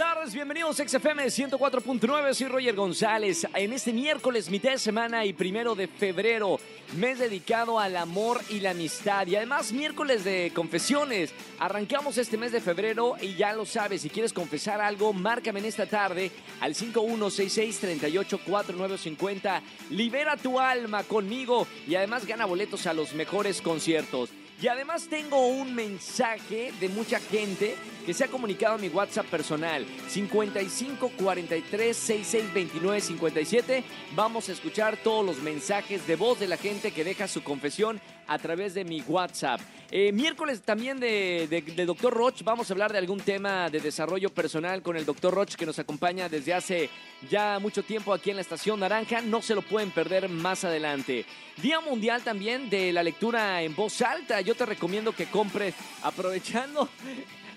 tardes, bienvenidos a XFM 104.9, soy Roger González. En este miércoles, mitad de semana y primero de febrero, mes dedicado al amor y la amistad. Y además, miércoles de confesiones. Arrancamos este mes de febrero y ya lo sabes, si quieres confesar algo, márcame en esta tarde al 5166-384950. Libera tu alma conmigo y además gana boletos a los mejores conciertos. Y además tengo un mensaje de mucha gente que se ha comunicado a mi WhatsApp personal 55 43 66 29 57. Vamos a escuchar todos los mensajes de voz de la gente que deja su confesión a través de mi WhatsApp. Eh, miércoles también de, de, Dr. Roch, vamos a hablar de algún tema de desarrollo personal con el Dr. Roch que nos acompaña desde hace ya mucho tiempo aquí en la Estación Naranja. No se lo pueden perder más adelante. Día Mundial también de la lectura en voz alta. Yo te recomiendo que compres, aprovechando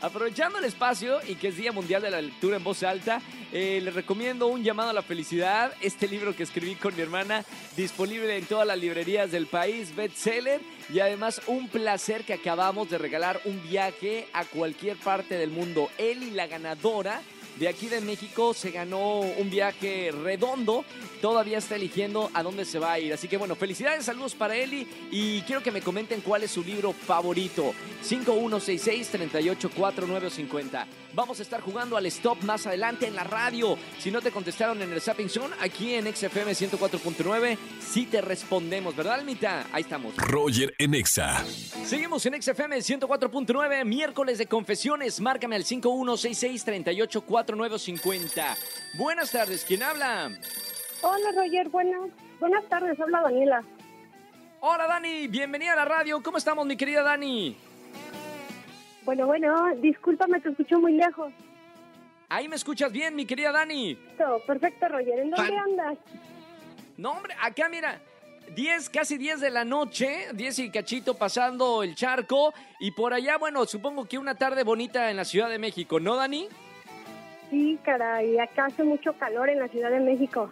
Aprovechando el espacio y que es Día Mundial de la Lectura en Voz Alta, eh, les recomiendo Un llamado a la felicidad, este libro que escribí con mi hermana, disponible en todas las librerías del país, bestseller, y además un placer que acabamos de regalar un viaje a cualquier parte del mundo. Él y la ganadora de aquí de México se ganó un viaje redondo. Todavía está eligiendo a dónde se va a ir. Así que bueno, felicidades, saludos para Eli y quiero que me comenten cuál es su libro favorito. 5166-384950. Vamos a estar jugando al stop más adelante en la radio. Si no te contestaron en el Zapping Zone, aquí en XFM 104.9, sí te respondemos, ¿verdad, Almita? Ahí estamos. Roger en Exa. Seguimos en XFM 104.9, miércoles de confesiones. Márcame al 5166-384950. Buenas tardes, ¿quién habla? Hola Roger, buenas, buenas tardes, habla Daniela. Hola Dani, bienvenida a la radio. ¿Cómo estamos, mi querida Dani? Bueno, bueno, discúlpame, te escucho muy lejos. Ahí me escuchas bien, mi querida Dani. Perfecto, perfecto Roger, ¿en dónde andas? No, hombre, acá mira, 10, casi 10 de la noche, 10 y cachito pasando el charco. Y por allá, bueno, supongo que una tarde bonita en la Ciudad de México, ¿no, Dani? Sí, caray, acá hace mucho calor en la Ciudad de México.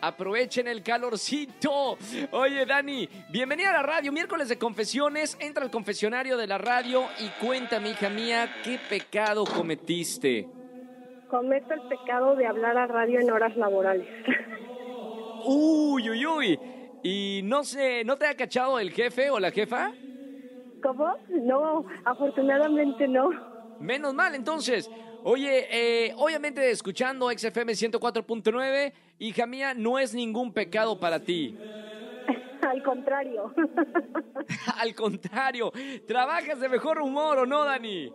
Aprovechen el calorcito. Oye, Dani, bienvenida a la radio. Miércoles de confesiones. Entra al confesionario de la radio y cuéntame, hija mía, ¿qué pecado cometiste? Cometo el pecado de hablar a radio en horas laborales. Uy, uy, uy. ¿Y no sé, no te ha cachado el jefe o la jefa? ¿Cómo? No, afortunadamente no. Menos mal, entonces. Oye, eh, obviamente escuchando XFM 104.9, hija mía, no es ningún pecado para ti. Al contrario. Al contrario, trabajas de mejor humor o no, Dani.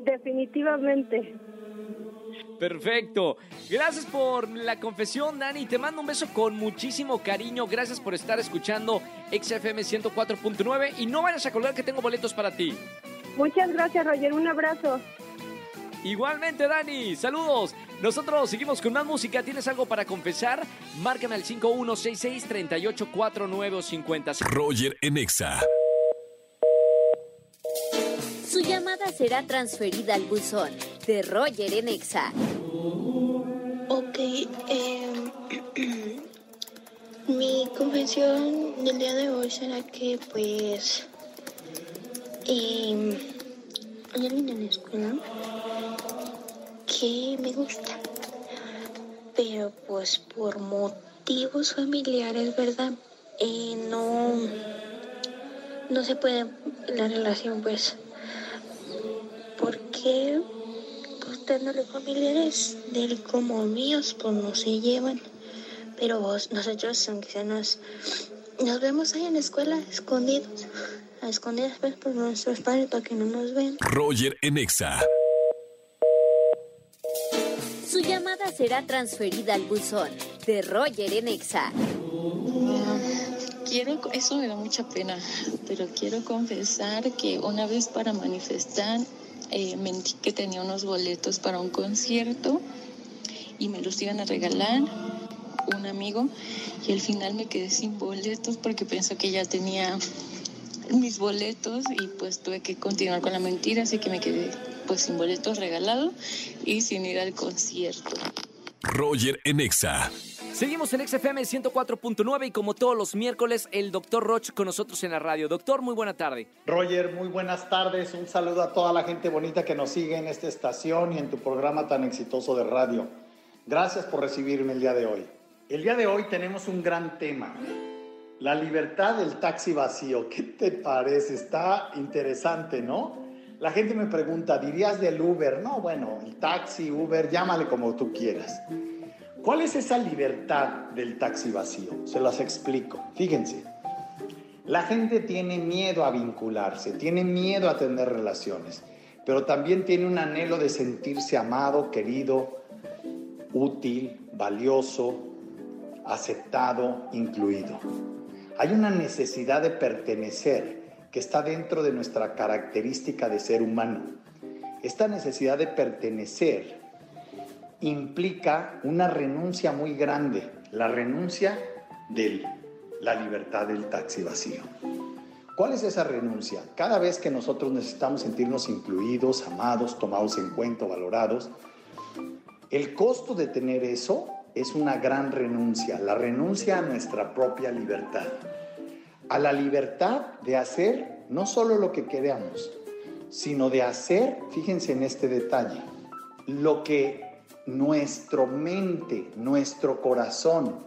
Definitivamente. Perfecto. Gracias por la confesión, Dani. Te mando un beso con muchísimo cariño. Gracias por estar escuchando XFM 104.9 y no vayas a colgar que tengo boletos para ti. Muchas gracias, Roger. Un abrazo. Igualmente, Dani, saludos. Nosotros seguimos con más música. ¿Tienes algo para confesar? Márcame al 5166-384950. Roger en Exa. Su llamada será transferida al buzón de Roger en Exa. Ok, eh, mi confesión del día de hoy será que pues eh, hay alguien en la escuela que me gusta, pero pues por motivos familiares, ¿verdad? Eh, no, no se puede la relación pues porque pues tenerle familiares de él como míos pues no se llevan. Pero vos, nosotros aunque sea nos nos vemos ahí en la escuela escondidos a escondidas pues por nuestros padres para que no nos vean. Roger en será transferida al buzón de Roger en Exa. Quiero, eso me da mucha pena, pero quiero confesar que una vez para manifestar eh, mentí que tenía unos boletos para un concierto y me los iban a regalar un amigo y al final me quedé sin boletos porque pensó que ya tenía mis boletos y pues tuve que continuar con la mentira, así que me quedé pues sin boletos regalados y sin ir al concierto. Roger en Exa. Seguimos en XFM 104.9 y como todos los miércoles, el doctor Roch con nosotros en la radio. Doctor, muy buena tarde. Roger, muy buenas tardes. Un saludo a toda la gente bonita que nos sigue en esta estación y en tu programa tan exitoso de radio. Gracias por recibirme el día de hoy. El día de hoy tenemos un gran tema. La libertad del taxi vacío. ¿Qué te parece? Está interesante, ¿no? La gente me pregunta, ¿dirías del Uber? No, bueno, el taxi, Uber, llámale como tú quieras. ¿Cuál es esa libertad del taxi vacío? Se las explico. Fíjense, la gente tiene miedo a vincularse, tiene miedo a tener relaciones, pero también tiene un anhelo de sentirse amado, querido, útil, valioso, aceptado, incluido. Hay una necesidad de pertenecer que está dentro de nuestra característica de ser humano. Esta necesidad de pertenecer implica una renuncia muy grande, la renuncia de la libertad del taxi vacío. ¿Cuál es esa renuncia? Cada vez que nosotros necesitamos sentirnos incluidos, amados, tomados en cuenta, valorados, el costo de tener eso es una gran renuncia, la renuncia a nuestra propia libertad, a la libertad de hacer no solo lo que queramos, sino de hacer, fíjense en este detalle, lo que nuestro mente, nuestro corazón,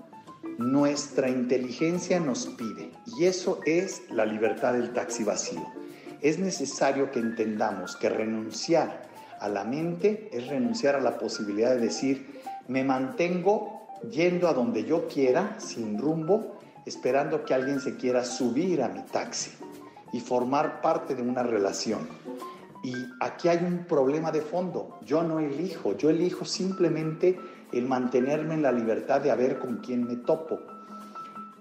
nuestra inteligencia nos pide. Y eso es la libertad del taxi vacío. Es necesario que entendamos que renunciar a la mente es renunciar a la posibilidad de decir, me mantengo yendo a donde yo quiera, sin rumbo, esperando que alguien se quiera subir a mi taxi y formar parte de una relación. Y aquí hay un problema de fondo. Yo no elijo, yo elijo simplemente el mantenerme en la libertad de ver con quién me topo.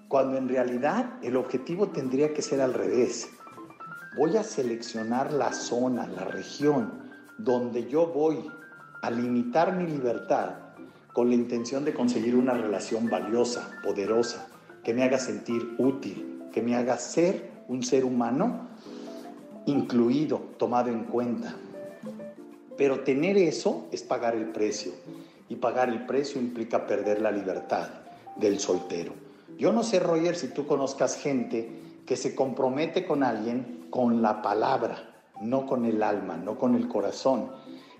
Cuando en realidad el objetivo tendría que ser al revés. Voy a seleccionar la zona, la región donde yo voy a limitar mi libertad con la intención de conseguir una relación valiosa, poderosa, que me haga sentir útil, que me haga ser un ser humano incluido, tomado en cuenta. Pero tener eso es pagar el precio. Y pagar el precio implica perder la libertad del soltero. Yo no sé, Roger, si tú conozcas gente que se compromete con alguien con la palabra, no con el alma, no con el corazón.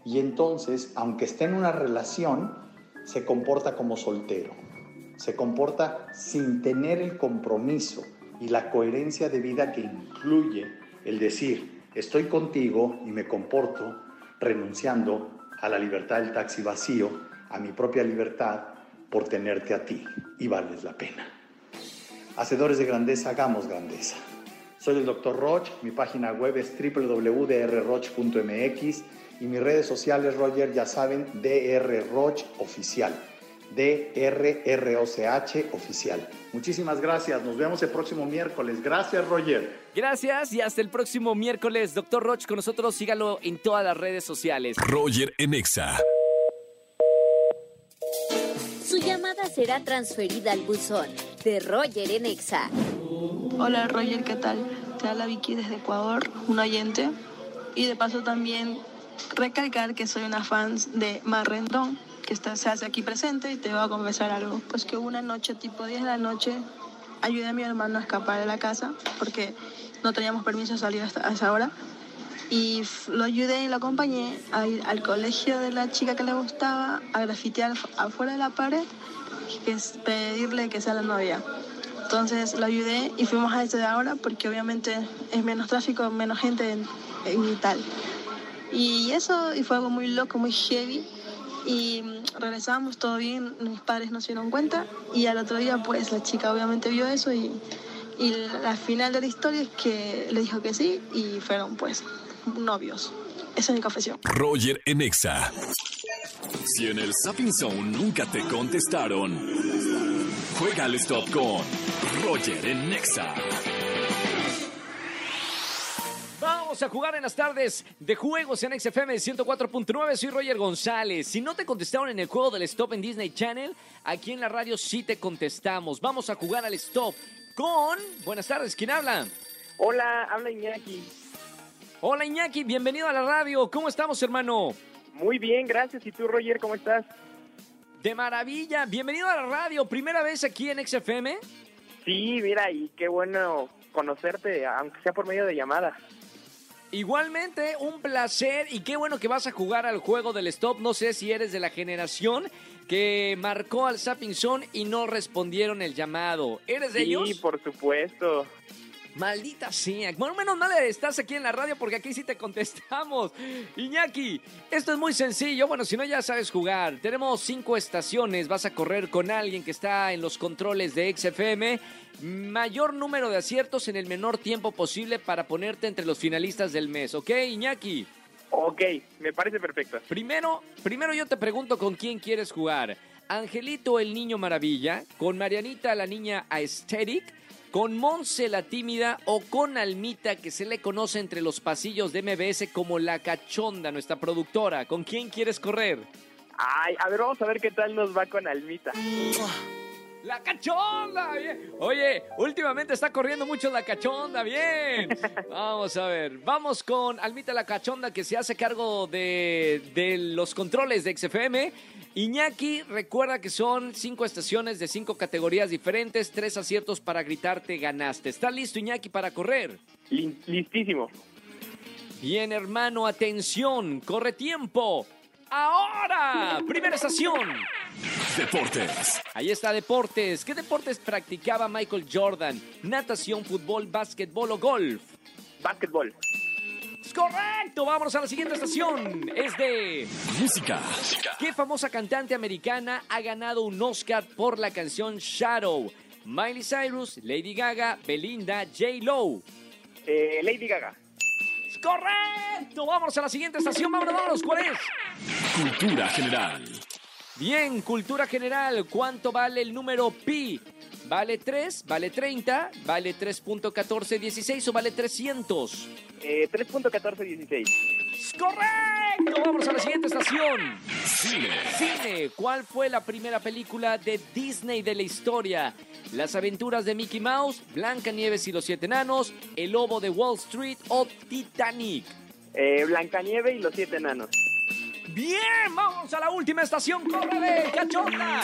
Y entonces, aunque esté en una relación, se comporta como soltero. Se comporta sin tener el compromiso y la coherencia de vida que incluye el decir, estoy contigo y me comporto renunciando a la libertad del taxi vacío, a mi propia libertad por tenerte a ti y vales la pena. Hacedores de grandeza, hagamos grandeza. Soy el Dr. Roch, mi página web es www.drroch.mx y mis redes sociales, Roger, ya saben, DR Roch Oficial. DRROCH oficial. Muchísimas gracias. Nos vemos el próximo miércoles. Gracias, Roger. Gracias y hasta el próximo miércoles. Doctor Roch con nosotros. Sígalo en todas las redes sociales. Roger Enexa. Su llamada será transferida al buzón de Roger Enexa. Hola, Roger, ¿qué tal? Te habla Vicky desde Ecuador, un oyente. Y de paso también recalcar que soy una fan de Marrendón que está, se hace aquí presente y te voy a confesar algo. Pues que una noche, tipo 10 de la noche, ayudé a mi hermano a escapar de la casa porque no teníamos permiso de salir hasta a esa hora. Y lo ayudé y lo acompañé a ir al colegio de la chica que le gustaba, a grafitear afuera de la pared, que es pedirle que sea la novia. Entonces lo ayudé y fuimos a ese de ahora porque obviamente es menos tráfico, menos gente y tal. Y eso y fue algo muy loco, muy heavy y regresamos todo bien, mis padres no se dieron cuenta y al otro día pues la chica obviamente vio eso y, y la final de la historia es que le dijo que sí y fueron pues novios. Esa es mi confesión. Roger Enexa. Si en el Sapping Zone nunca te contestaron, juega al stop con Roger Enexa. Vamos a jugar en las tardes de juegos en XFM 104.9. Soy Roger González. Si no te contestaron en el juego del Stop en Disney Channel, aquí en la radio sí te contestamos. Vamos a jugar al Stop con... Buenas tardes, ¿quién habla? Hola, habla Iñaki. Hola Iñaki, bienvenido a la radio. ¿Cómo estamos, hermano? Muy bien, gracias. ¿Y tú, Roger, cómo estás? De maravilla. Bienvenido a la radio. ¿Primera vez aquí en XFM? Sí, mira, y qué bueno conocerte, aunque sea por medio de llamada. Igualmente, un placer y qué bueno que vas a jugar al juego del stop. No sé si eres de la generación que marcó al Zapping Zone y no respondieron el llamado. ¿Eres de sí, ellos? Sí, por supuesto. Maldita sea. Bueno, menos mal estás aquí en la radio porque aquí sí te contestamos. Iñaki, esto es muy sencillo. Bueno, si no ya sabes jugar. Tenemos cinco estaciones. Vas a correr con alguien que está en los controles de XFM. Mayor número de aciertos en el menor tiempo posible para ponerte entre los finalistas del mes. ¿Ok, Iñaki? Ok, me parece perfecto. Primero, primero yo te pregunto con quién quieres jugar. Angelito el niño maravilla, con Marianita la niña aesthetic, con Monse la tímida o con Almita que se le conoce entre los pasillos de MBS como la cachonda, nuestra productora. ¿Con quién quieres correr? Ay, a ver, vamos a ver qué tal nos va con Almita. ¡La cachonda! Bien. Oye, últimamente está corriendo mucho la cachonda, bien. Vamos a ver, vamos con Almita la cachonda que se hace cargo de, de los controles de XFM. Iñaki, recuerda que son cinco estaciones de cinco categorías diferentes, tres aciertos para gritarte ganaste. ¿Está listo Iñaki para correr? Listísimo. Bien, hermano, atención, corre tiempo. Ahora, primera estación. Deportes. Ahí está deportes. ¿Qué deportes practicaba Michael Jordan? Natación, fútbol, básquetbol o golf. Básquetbol. Es correcto. Vámonos a la siguiente estación. Es de música. ¿Qué famosa cantante americana ha ganado un Oscar por la canción Shadow? Miley Cyrus, Lady Gaga, Belinda, J. Lo. Eh, Lady Gaga. Es correcto. Vámonos a la siguiente estación. Vámonos, vámonos. ¿Cuál es? Cultura general. Bien, cultura general. ¿Cuánto vale el número pi? ¿Vale 3? ¿Vale 30? ¿Vale 3.1416 o vale 300? Eh, 3.1416. ¡Correcto! Vamos a la siguiente estación. Cine. Cine. ¿Cuál fue la primera película de Disney de la historia? Las aventuras de Mickey Mouse, Blanca Nieves y los siete enanos, El lobo de Wall Street o Titanic. Eh, Blancanieve y los siete enanos. Bien, vamos a la última estación. ¡Córrele, cachonda!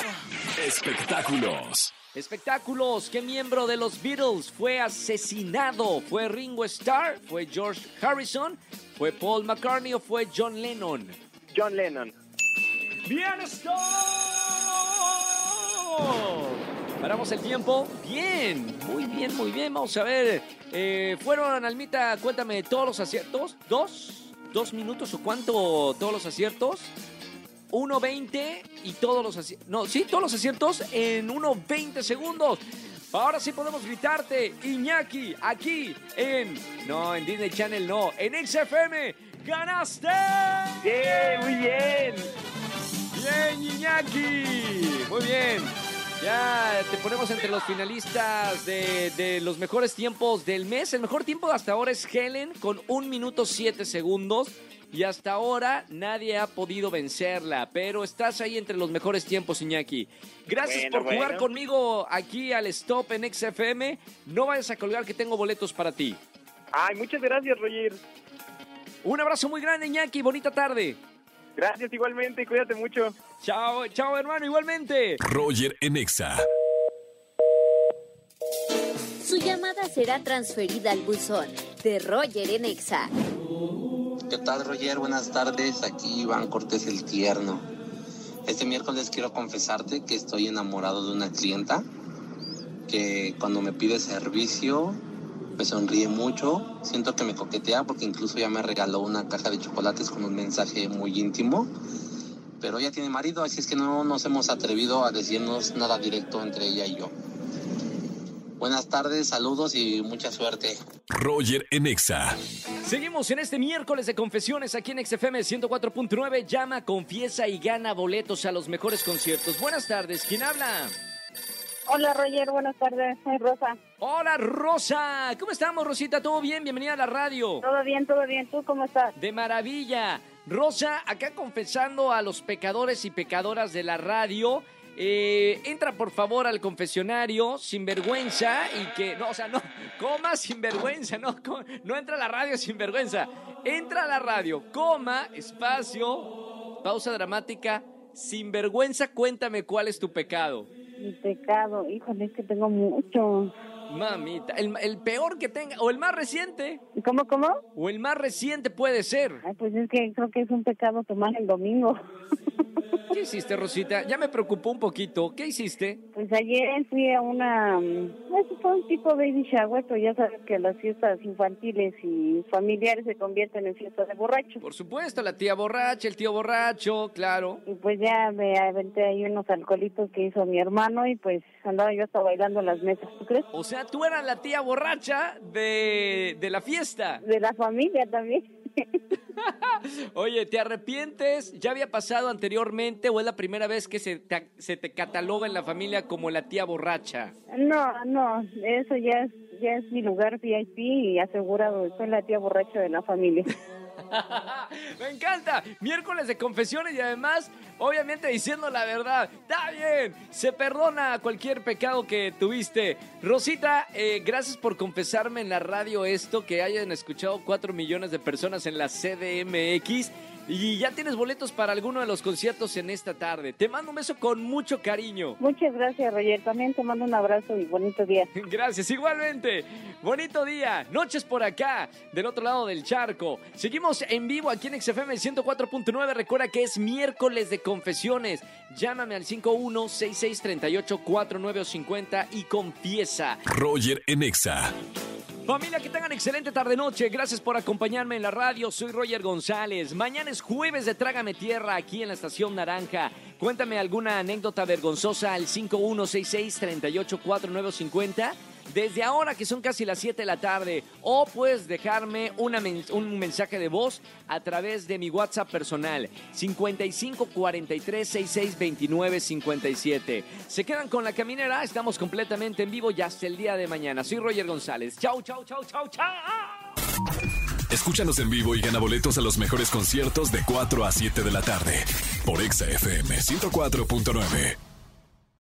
Espectáculos. Espectáculos. ¿Qué miembro de los Beatles fue asesinado? ¿Fue Ringo Starr? ¿Fue George Harrison? ¿Fue Paul McCartney o fue John Lennon? John Lennon. ¡Bien, stop! Paramos el tiempo. Bien, muy bien, muy bien. Vamos a ver. Eh, ¿Fueron, Almita, cuéntame, todos los aciertos? ¿Dos? ¿Dos minutos o cuánto todos los aciertos? 1.20 y todos los aciertos. No, sí, todos los aciertos en 1.20 segundos. Ahora sí podemos gritarte, Iñaki, aquí en. No, en Disney Channel no, en XFM. ¡Ganaste! ¡Bien, muy bien! ¡Bien, Iñaki! Muy bien. Ya te ponemos entre los finalistas de, de, los mejores tiempos del mes. El mejor tiempo hasta ahora es Helen con 1 minuto 7 segundos. Y hasta ahora nadie ha podido vencerla. Pero estás ahí entre los mejores tiempos, Iñaki. Gracias Bueno, por jugar conmigo aquí al Stop en XFM. No vayas a colgar que tengo boletos para ti. Ay, muchas gracias, Roger. Un abrazo muy grande, Iñaki. Bonita tarde. Gracias igualmente, cuídate mucho. Chao, chao, hermano, igualmente. Roger en Exa. Su llamada será transferida al buzón de Roger en Exa. ¿Qué tal, Roger? Buenas tardes. Aquí Iván Cortés el Tierno. Este miércoles quiero confesarte que estoy enamorado de una clienta que cuando me pide servicio me sonríe mucho. Siento que me coquetea porque incluso ya me regaló una caja de chocolates con un mensaje muy íntimo. Pero ella tiene marido, así es que no nos hemos atrevido a decirnos nada directo entre ella y yo. Buenas tardes, saludos y mucha suerte. Roger en Exa. Seguimos en este miércoles de confesiones aquí en XFM 104.9. Llama, confiesa y gana boletos a los mejores conciertos. Buenas tardes, ¿quién habla? Hola Roger, buenas tardes, soy Rosa. Hola Rosa, ¿cómo estamos Rosita? ¿Todo bien? Bienvenida a la radio. Todo bien, todo bien, ¿tú cómo estás? De maravilla. Rosa, acá confesando a los pecadores y pecadoras de la radio. eh, entra por favor al confesionario sin vergüenza y que, no, o sea, no, coma sin vergüenza, no, no entra a la radio sin vergüenza. Entra a la radio, coma, espacio, pausa dramática, sin vergüenza, cuéntame cuál es tu pecado. Mi pecado, híjole, es que tengo mucho. Mamita, el, el peor que tenga, o el más reciente. ¿Cómo, cómo? O el más reciente puede ser. Ay, pues es que creo que es un pecado tomar el domingo. ¿Qué hiciste, Rosita? Ya me preocupó un poquito. ¿Qué hiciste? Pues ayer fui a una, mm, eso fue un tipo baby shower, pero ya sabes que las fiestas infantiles y familiares se convierten en fiestas de borrachos. Por supuesto, la tía borracha, el tío borracho, claro. Y pues ya me aventé ahí unos alcoholitos que hizo mi hermano y pues andaba yo hasta bailando en las mesas, ¿tú crees? O sea, tú eras la tía borracha de, de la fiesta. De la familia también. Oye, ¿te arrepientes? ¿Ya había pasado anteriormente o es la primera vez que se te, se te cataloga en la familia como la tía borracha? No, no, eso ya es, ya es mi lugar VIP y asegurado, soy la tía borracha de la familia. Me encanta. Miércoles de confesiones y además, obviamente diciendo la verdad. Está bien. Se perdona cualquier pecado que tuviste. Rosita, eh, gracias por confesarme en la radio esto, que hayan escuchado 4 millones de personas en la CDMX. Y ya tienes boletos para alguno de los conciertos en esta tarde. Te mando un beso con mucho cariño. Muchas gracias, Roger. También te mando un abrazo y bonito día. Gracias, igualmente. Bonito día. Noches por acá, del otro lado del charco. Seguimos en vivo aquí en XFM 104.9. Recuerda que es miércoles de confesiones. Llámame al 5166384950 y confiesa. Roger en Exa. Familia, que tengan excelente tarde-noche. Gracias por acompañarme en la radio. Soy Roger González. Mañana es jueves de Trágame Tierra aquí en la Estación Naranja. Cuéntame alguna anécdota vergonzosa al 5166-384950. Desde ahora que son casi las 7 de la tarde. O puedes dejarme un mensaje de voz a través de mi WhatsApp personal. 5543662957. Se quedan con la caminera. Estamos completamente en vivo y hasta el día de mañana. Soy Roger González. Chau, chau, chau, chau, chau. Escúchanos en vivo y gana boletos a los mejores conciertos de 4 a 7 de la tarde por Exa FM 104.9.